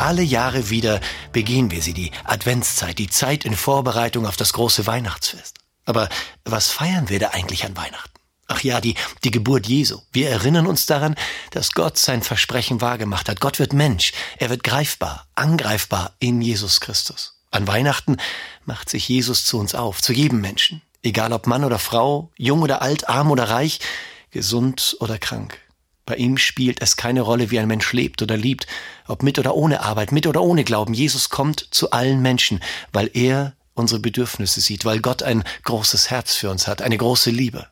Alle Jahre wieder begehen wir sie, die Adventszeit, die Zeit in Vorbereitung auf das große Weihnachtsfest. Aber was feiern wir da eigentlich an Weihnachten? Ach ja, die, die Geburt Jesu. Wir erinnern uns daran, dass Gott sein Versprechen wahrgemacht hat. Gott wird Mensch. Er wird greifbar, angreifbar in Jesus Christus. An Weihnachten macht sich Jesus zu uns auf, zu jedem Menschen. Egal ob Mann oder Frau, jung oder alt, arm oder reich, gesund oder krank. Bei ihm spielt es keine Rolle, wie ein Mensch lebt oder liebt, ob mit oder ohne Arbeit, mit oder ohne Glauben. Jesus kommt zu allen Menschen, weil er unsere Bedürfnisse sieht, weil Gott ein großes Herz für uns hat, eine große Liebe.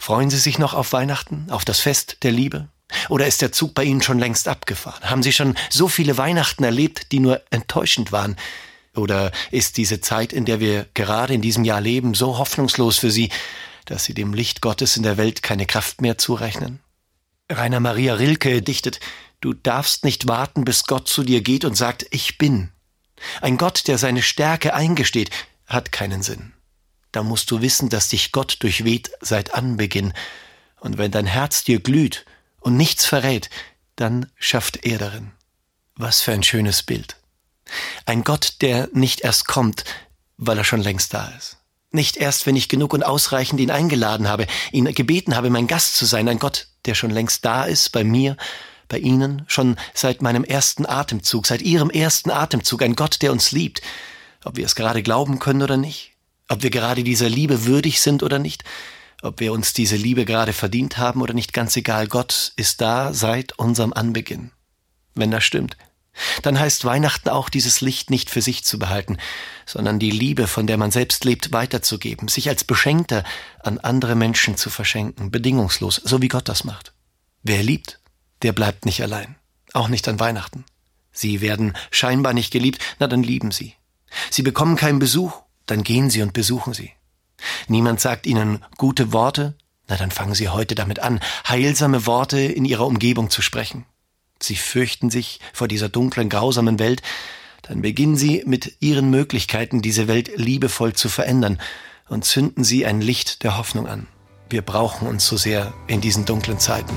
Freuen Sie sich noch auf Weihnachten, auf das Fest der Liebe? Oder ist der Zug bei Ihnen schon längst abgefahren? Haben Sie schon so viele Weihnachten erlebt, die nur enttäuschend waren? Oder ist diese Zeit, in der wir gerade in diesem Jahr leben, so hoffnungslos für Sie, dass Sie dem Licht Gottes in der Welt keine Kraft mehr zurechnen? Rainer Maria Rilke dichtet, du darfst nicht warten, bis Gott zu dir geht und sagt, ich bin. Ein Gott, der seine Stärke eingesteht, hat keinen Sinn. Da musst du wissen, dass dich Gott durchweht seit Anbeginn. Und wenn dein Herz dir glüht und nichts verrät, dann schafft er darin. Was für ein schönes Bild. Ein Gott, der nicht erst kommt, weil er schon längst da ist. Nicht erst, wenn ich genug und ausreichend ihn eingeladen habe, ihn gebeten habe, mein Gast zu sein, ein Gott, der schon längst da ist, bei mir, bei Ihnen, schon seit meinem ersten Atemzug, seit Ihrem ersten Atemzug, ein Gott, der uns liebt, ob wir es gerade glauben können oder nicht, ob wir gerade dieser Liebe würdig sind oder nicht, ob wir uns diese Liebe gerade verdient haben oder nicht, ganz egal, Gott ist da seit unserem Anbeginn. Wenn das stimmt, dann heißt Weihnachten auch, dieses Licht nicht für sich zu behalten, sondern die Liebe, von der man selbst lebt, weiterzugeben, sich als Beschenkter an andere Menschen zu verschenken, bedingungslos, so wie Gott das macht. Wer liebt, der bleibt nicht allein, auch nicht an Weihnachten. Sie werden scheinbar nicht geliebt, na dann lieben Sie. Sie bekommen keinen Besuch, dann gehen Sie und besuchen Sie. Niemand sagt Ihnen gute Worte, na dann fangen Sie heute damit an, heilsame Worte in Ihrer Umgebung zu sprechen. Sie fürchten sich vor dieser dunklen, grausamen Welt, dann beginnen Sie mit Ihren Möglichkeiten, diese Welt liebevoll zu verändern und zünden Sie ein Licht der Hoffnung an. Wir brauchen uns so sehr in diesen dunklen Zeiten.